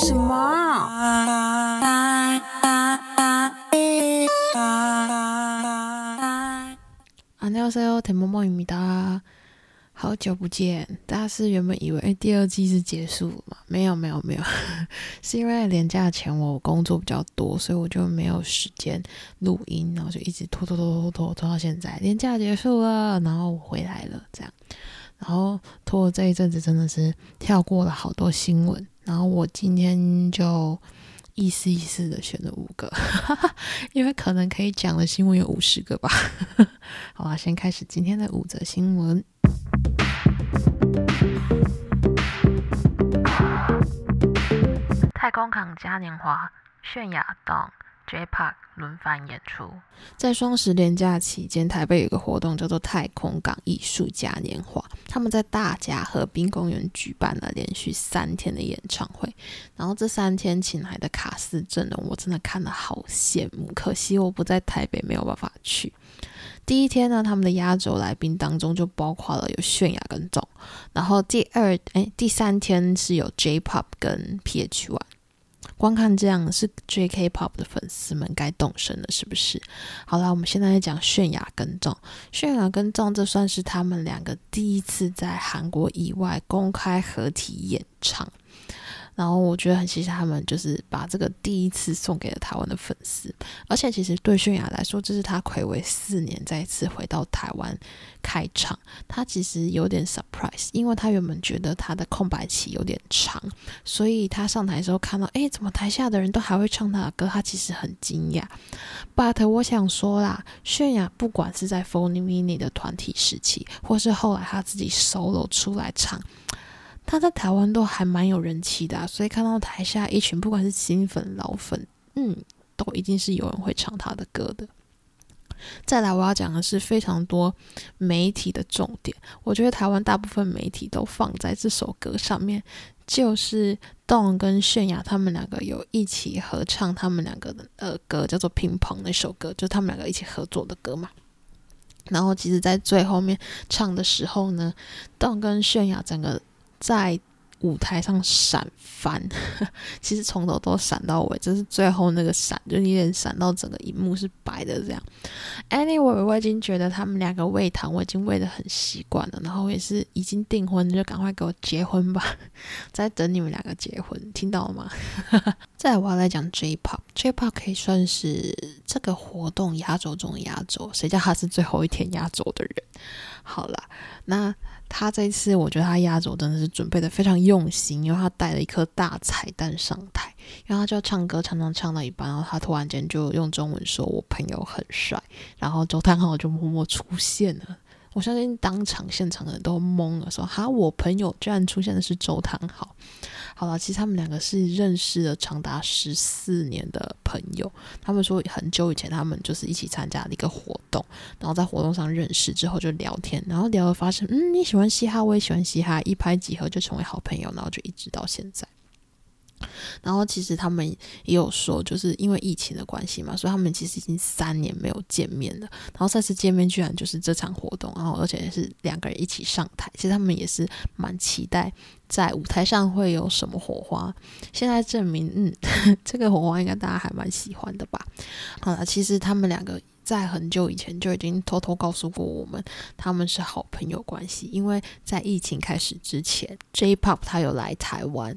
什么？久不见，大家是原本以为第二季是结束了吗？没有，没有，没有，是因为年假前我工作比较多，所以我就没有时间录音，然后就一直拖拖拖拖拖拖到现在，年假结束了，然后我回来了，这样，然后拖这一阵子真的是跳过了好多新闻，然后我今天就意思意思的选了五个，因为可能可以讲的新闻有五十个吧。好啦，先开始今天的五则新闻。太空港嘉年华、泫雅、党、J-Park 轮番演出。在双十连假期间，台北有个活动叫做太空港艺术嘉年华，他们在大甲河滨公园举办了连续三天的演唱会。然后这三天请来的卡司阵容，我真的看了好羡慕，可惜我不在台北，没有办法去。第一天呢，他们的压轴来宾当中就包括了有泫雅跟钟，然后第二哎第三天是有 J-Pop 跟 PH One，光看这样是 J-K-Pop 的粉丝们该动身了，是不是？好了，我们现在来讲泫雅跟钟，泫雅跟钟这算是他们两个第一次在韩国以外公开合体演唱。然后我觉得很谢谢他们，就是把这个第一次送给了台湾的粉丝。而且其实对泫雅来说，这是她暌违四年再次回到台湾开唱。她其实有点 surprise，因为她原本觉得她的空白期有点长，所以她上台的时候看到，哎，怎么台下的人都还会唱她的歌，她其实很惊讶。But 我想说啦，泫雅不管是在 f o n y Mini 的团体时期，或是后来她自己 solo 出来唱。他在台湾都还蛮有人气的，所以看到台下一群不管是新粉老粉，嗯，都一定是有人会唱他的歌的。再来，我要讲的是非常多媒体的重点，我觉得台湾大部分媒体都放在这首歌上面，就是动跟泫雅他们两个有一起合唱他们两个的呃歌，叫做《乒乓》那首歌，就他们两个一起合作的歌嘛。然后，其实，在最后面唱的时候呢，动跟泫雅整个。在舞台上闪翻，其实从头都闪到尾，就是最后那个闪，就有点闪到整个荧幕是白的这样。Anyway，我已经觉得他们两个喂糖，我已经喂的很习惯了，然后也是已经订婚，就赶快给我结婚吧，在等你们两个结婚，听到了吗？再来我要来讲 J-Pop，J-Pop 可以算是这个活动压轴中的压轴，谁叫他是最后一天压轴的人？好了，那。他这次，我觉得他压轴真的是准备的非常用心，因为他带了一颗大彩蛋上台，然后他就要唱歌，唱唱唱到一半，然后他突然间就用中文说：“我朋友很帅。”然后周汤豪就默默出现了。我相信当场现场的人都懵了，说：“哈，我朋友居然出现的是周汤豪。”好了，其实他们两个是认识了长达十四年的朋友。他们说很久以前他们就是一起参加了一个活动，然后在活动上认识之后就聊天，然后聊了发现，嗯，你喜欢嘻哈，我也喜欢嘻哈，一拍即合就成为好朋友，然后就一直到现在。然后其实他们也有说，就是因为疫情的关系嘛，所以他们其实已经三年没有见面了。然后再次见面，居然就是这场活动，然后而且是两个人一起上台。其实他们也是蛮期待在舞台上会有什么火花。现在证明，嗯，这个火花应该大家还蛮喜欢的吧？好了，其实他们两个在很久以前就已经偷偷告诉过我们，他们是好朋友关系。因为在疫情开始之前，J-Pop 他有来台湾。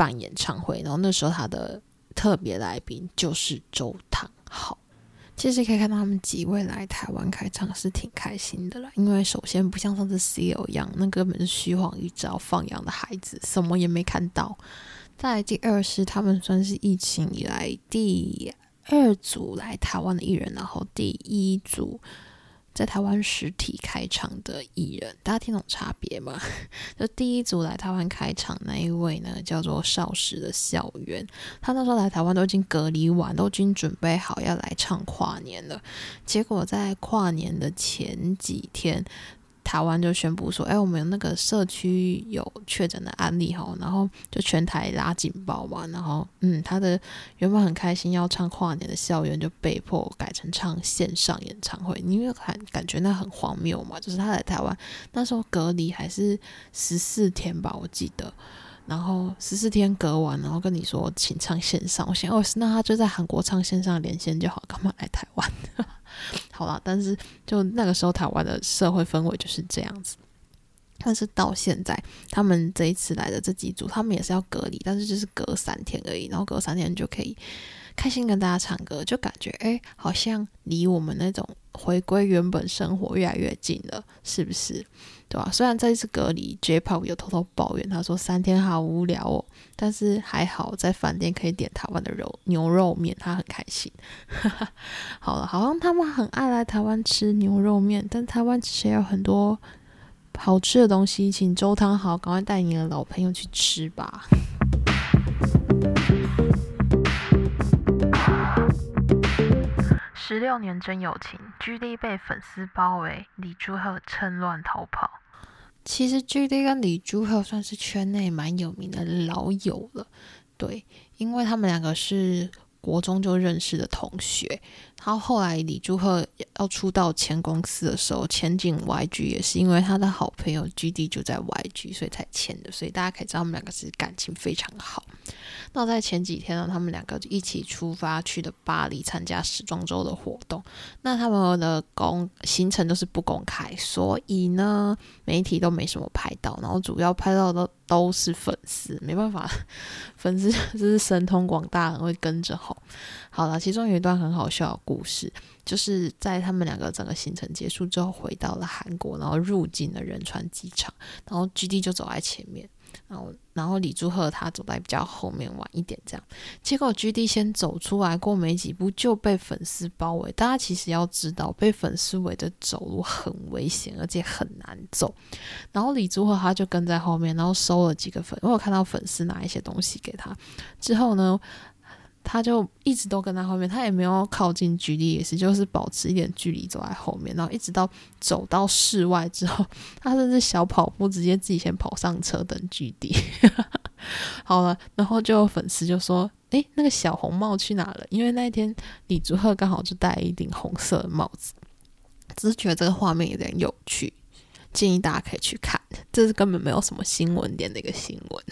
办演唱会，然后那时候他的特别来宾就是周汤豪。其实可以看到他们几位来台湾开唱是挺开心的啦，因为首先不像上次 CEO 一样，那根本是虚晃一招、放羊的孩子，什么也没看到。再第二是他们算是疫情以来第二组来台湾的艺人，然后第一组。在台湾实体开场的艺人，大家听懂差别吗？就第一组来台湾开场那一位呢，叫做少时的校园。他那时候来台湾都已经隔离完，都已经准备好要来唱跨年了。结果在跨年的前几天。台湾就宣布说：“哎，我们那个社区有确诊的案例哈，然后就全台拉警报嘛。然后，嗯，他的原本很开心要唱跨年的校园，就被迫改成唱线上演唱会。你有感感觉那很荒谬嘛？就是他在台湾那时候隔离还是十四天吧，我记得。然后十四天隔完，然后跟你说请唱线上，我想哦，那他就在韩国唱线上连线就好，干嘛来台湾？好了，但是就那个时候台湾的社会氛围就是这样子。但是到现在，他们这一次来的这几组，他们也是要隔离，但是就是隔三天而已，然后隔三天就可以开心跟大家唱歌，就感觉哎，好像离我们那种回归原本生活越来越近了，是不是？对吧？虽然这次隔离，J-Pop 有偷偷抱怨，他说三天好无聊哦，但是还好在饭店可以点台湾的肉牛肉面，他很开心。好了，好像他们很爱来台湾吃牛肉面，但台湾其实有很多。好吃的东西，请周汤豪赶快带你的老朋友去吃吧。十六年真友情，G D 被粉丝包围，李朱赫趁乱逃跑。其实 G D 跟李朱赫算是圈内蛮有名的老友了，对，因为他们两个是。国中就认识的同学，他后来李朱赫要出道签公司的时候，签进 YG 也是因为他的好朋友 GD 就在 YG，所以才签的。所以大家可以知道他们两个是感情非常好。那在前几天呢，他们两个就一起出发去的巴黎参加时装周的活动。那他们的公行程都是不公开，所以呢，媒体都没什么拍到。然后主要拍到的都是粉丝，没办法，粉丝就是神通广大，很会跟着吼。好了，其中有一段很好笑故事，就是在他们两个整个行程结束之后，回到了韩国，然后入境了仁川机场，然后 GD 就走在前面。然后，然后李朱赫他走在比较后面晚一点，这样，结果 G D 先走出来，过没几步就被粉丝包围。大家其实要知道，被粉丝围着走路很危险，而且很难走。然后李朱赫他就跟在后面，然后收了几个粉，我看到粉丝拿一些东西给他。之后呢？他就一直都跟在后面，他也没有靠近距离，也是就是保持一点距离走在后面，然后一直到走到室外之后，他甚至小跑步直接自己先跑上车等距离。好了，然后就有粉丝就说：“诶，那个小红帽去哪了？”因为那一天李竹赫刚好就戴一顶红色的帽子，只是觉得这个画面有点有趣，建议大家可以去看，这是根本没有什么新闻点的一个新闻。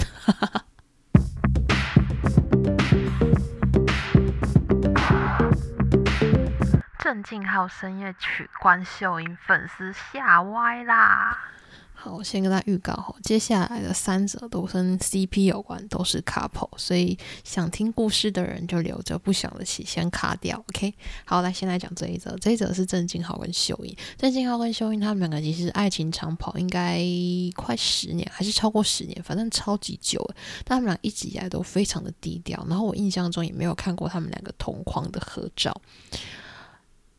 郑敬浩深夜曲关秀英，粉丝吓歪啦！好，我先跟他预告哈，接下来的三者都跟 CP 有关，都是 couple，所以想听故事的人就留着，不想的起先卡掉。OK，好，来先来讲这一则，这一则是郑敬浩跟秀英。郑敬浩跟秀英他们两个其实爱情长跑，应该快十年，还是超过十年，反正超级久。但他们俩一直以来都非常的低调，然后我印象中也没有看过他们两个同框的合照。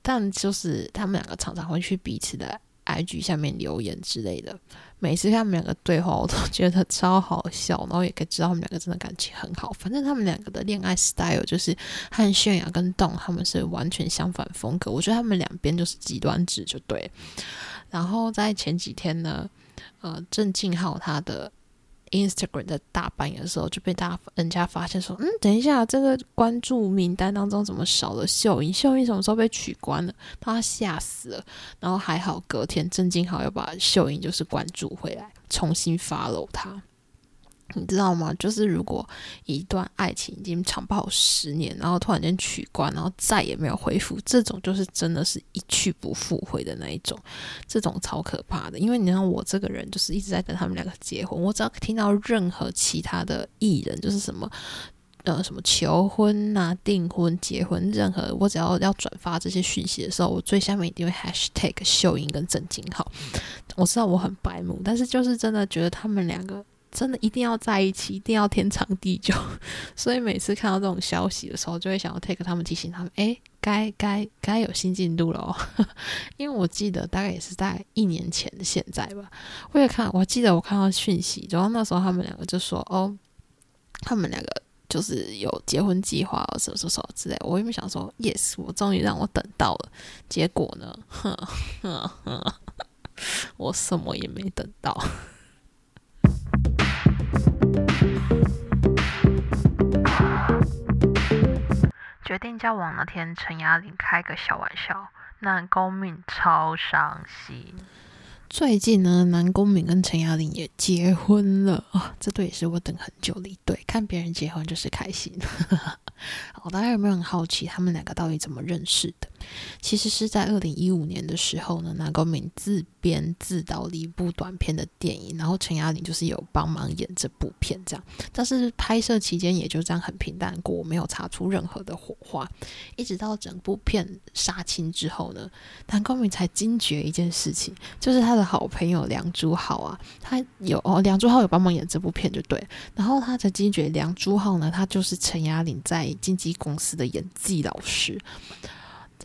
但就是他们两个常常会去彼此的 IG 下面留言之类的，每次他们两个对话，我都觉得超好笑，然后也可以知道他们两个真的感情很好。反正他们两个的恋爱 style 就是和泫雅跟栋他们是完全相反风格，我觉得他们两边就是极端值就对。然后在前几天呢，呃，郑敬浩他的。Instagram 在大半夜的时候就被大家人家发现说，嗯，等一下，这个关注名单当中怎么少了秀英？秀英什么时候被取关了？他吓死了。然后还好，隔天郑敬豪又把秀英就是关注回来，重新 follow 他。你知道吗？就是如果一段爱情已经长跑十年，然后突然间取关，然后再也没有恢复，这种就是真的是一去不复回的那一种，这种超可怕的。因为你看我这个人就是一直在等他们两个结婚，我只要听到任何其他的艺人，就是什么呃什么求婚啊、订婚、结婚，任何我只要要转发这些讯息的时候，我最下面一定会 hashtag 秀英跟郑敬浩。我知道我很白目，但是就是真的觉得他们两个。真的一定要在一起，一定要天长地久。所以每次看到这种消息的时候，就会想要 take 他们提醒他们，哎，该该该有新进度了。因为我记得大概也是在一年前的现在吧，我也看，我记得我看到讯息，然后那时候他们两个就说，哦，他们两个就是有结婚计划，什么什么什么之类。我原本想说，yes，我终于让我等到了。结果呢，我什么也没等到。交往那天，陈雅玲开个小玩笑，那公命超伤心。最近呢，南宫珉跟陈雅玲也结婚了啊！这对也是我等很久的一对，看别人结婚就是开心。好，大家有没有很好奇他们两个到底怎么认识的？其实是在二零一五年的时候呢，南宫珉自编自导了一部短片的电影，然后陈雅玲就是有帮忙演这部片，这样。但是拍摄期间也就这样很平淡过，没有擦出任何的火花。一直到整部片杀青之后呢，南宫珉才惊觉一件事情，就是他的好朋友梁朱浩啊，他有哦，梁朱浩有帮忙演这部片就对。然后他曾经觉得梁朱浩呢，他就是陈雅玲在经纪公司的演技老师。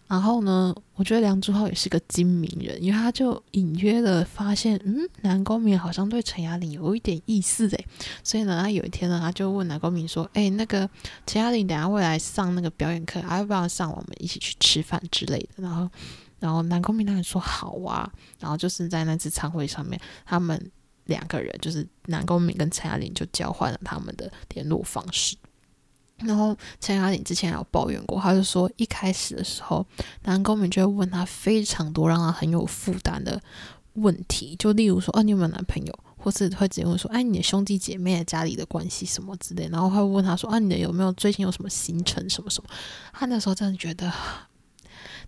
然后呢，我觉得梁朱浩也是个精明人，因为他就隐约的发现，嗯，南宫明好像对陈雅玲有一点意思诶。所以呢，他有一天呢，他就问南宫明说：“哎，那个陈雅玲等下会来上那个表演课，要不要上？我们一起去吃饭之类的。”然后，然后南宫珉当然说好啊。然后就是在那次餐会上面，他们两个人就是南宫珉跟陈雅玲就交换了他们的联络方式。然后陈雅玲之前有抱怨过，他就说一开始的时候，南宫珉就会问他非常多让他很有负担的问题，就例如说，哦，你有没有男朋友？或是会直接问说，哎，你的兄弟姐妹家里的关系什么之类。然后会问他说，啊，你的有没有最近有什么行程什么什么？他那时候真的觉得，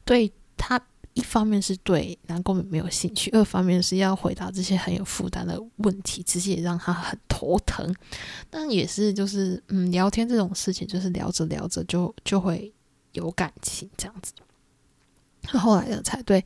对他。一方面是对南宫珉没有兴趣，二方面是要回答这些很有负担的问题，其实也让他很头疼。但也是就是嗯，聊天这种事情，就是聊着聊着就就会有感情这样子。他后来呢，才对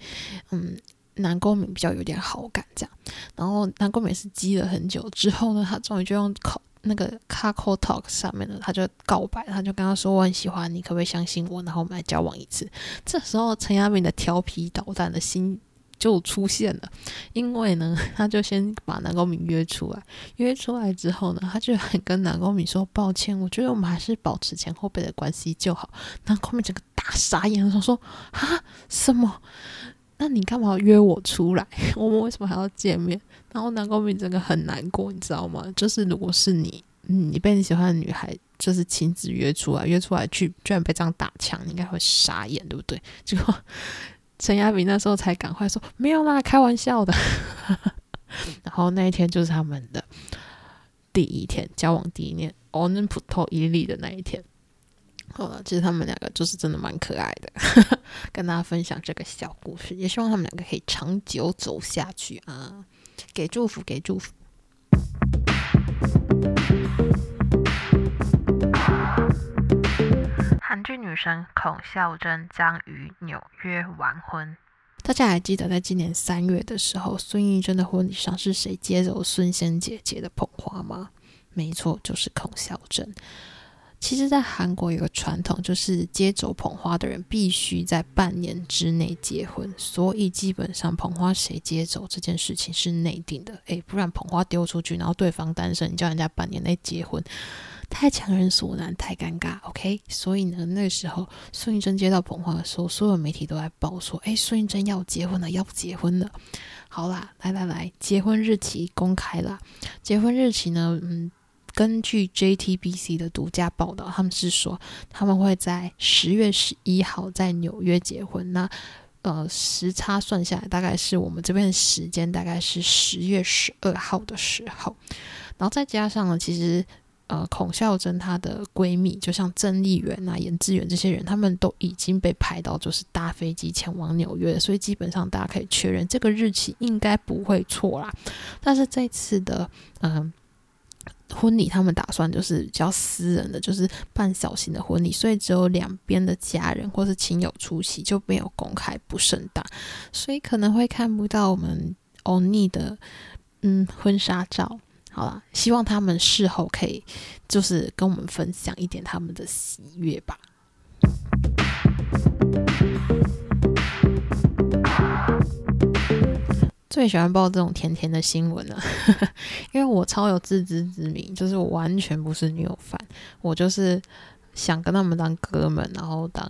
嗯南宫珉比较有点好感这样。然后南宫珉是积了很久之后呢，他终于就用口。那个 Kakao Talk 上面的，他就告白，他就跟他说：“我很喜欢你，可不可以相信我？然后我们来交往一次。”这时候陈亚明的调皮捣蛋的心就出现了，因为呢，他就先把南宫珉约出来，约出来之后呢，他就很跟南宫珉说：“抱歉，我觉得我们还是保持前后辈的关系就好。”南宫珉整个大傻眼，说：“说啊，什么？那你干嘛约我出来？我们为什么还要见面？”然后南宫明真的很难过，你知道吗？就是如果是你，你被你喜欢的女孩就是亲自约出来，约出来去，居然被这样打枪，你应该会傻眼，对不对？结果陈亚明那时候才赶快说没有啦，开玩笑的。然后那一天就是他们的第一天交往第一年，哦，那普通一粒的那一天。好了，其实他们两个就是真的蛮可爱的，跟大家分享这个小故事，也希望他们两个可以长久走下去啊。给祝福，给祝福。韩剧女神孔孝真将于纽约完婚。大家还记得在今年三月的时候，孙艺珍的婚礼上是谁接走孙仙姐姐的捧花吗？没错，就是孔孝真。其实，在韩国有个传统，就是接走捧花的人必须在半年之内结婚，所以基本上捧花谁接走这件事情是内定的。诶，不然捧花丢出去，然后对方单身，你叫人家半年内结婚，太强人所难，太尴尬。OK，所以呢，那时候孙艺珍接到捧花的时候，所有媒体都在报说，诶，孙艺珍要结婚了，要结婚了。好啦，来来来，结婚日期公开了，结婚日期呢，嗯。根据 JTBC 的独家报道，他们是说他们会在十月十一号在纽约结婚。那呃时差算下来，大概是我们这边的时间，大概是十月十二号的时候。然后再加上呢，其实呃孔孝真她的闺蜜，就像郑丽媛啊、严志远这些人，他们都已经被排到就是搭飞机前往纽约，所以基本上大家可以确认这个日期应该不会错啦。但是这次的嗯。婚礼他们打算就是比较私人的，就是办小型的婚礼，所以只有两边的家人或是亲友出席，就没有公开不盛大，所以可能会看不到我们欧尼的嗯婚纱照。好了，希望他们事后可以就是跟我们分享一点他们的喜悦吧。最喜欢报这种甜甜的新闻了，因为我超有自知之明，就是我完全不是女友范，我就是想跟他们当哥们，然后当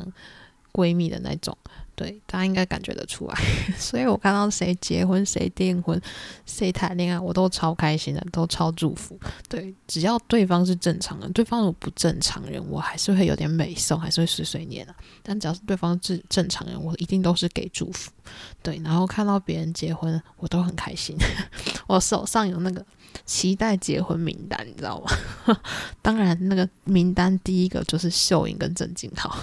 闺蜜的那种。对，大家应该感觉得出来。所以我看到谁结婚、谁订婚、谁谈恋爱，我都超开心的，都超祝福。对，只要对方是正常人，对方如果不正常人，我还是会有点美送，还是会碎碎念啊。但只要是对方是正常人，我一定都是给祝福。对，然后看到别人结婚，我都很开心。我手上有那个期待结婚名单，你知道吗？当然，那个名单第一个就是秀英跟郑敬浩。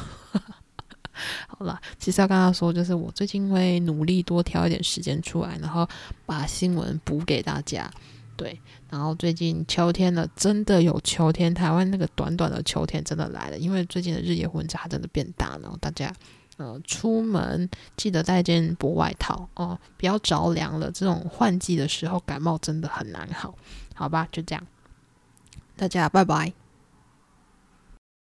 好了，其实要跟他说，就是我最近会努力多挑一点时间出来，然后把新闻补给大家。对，然后最近秋天了，真的有秋天，台湾那个短短的秋天真的来了，因为最近的日夜温差真的变大，然后大家。呃，出门记得带件薄外套哦，不要着凉了。这种换季的时候，感冒真的很难好，好吧？就这样，大家拜拜。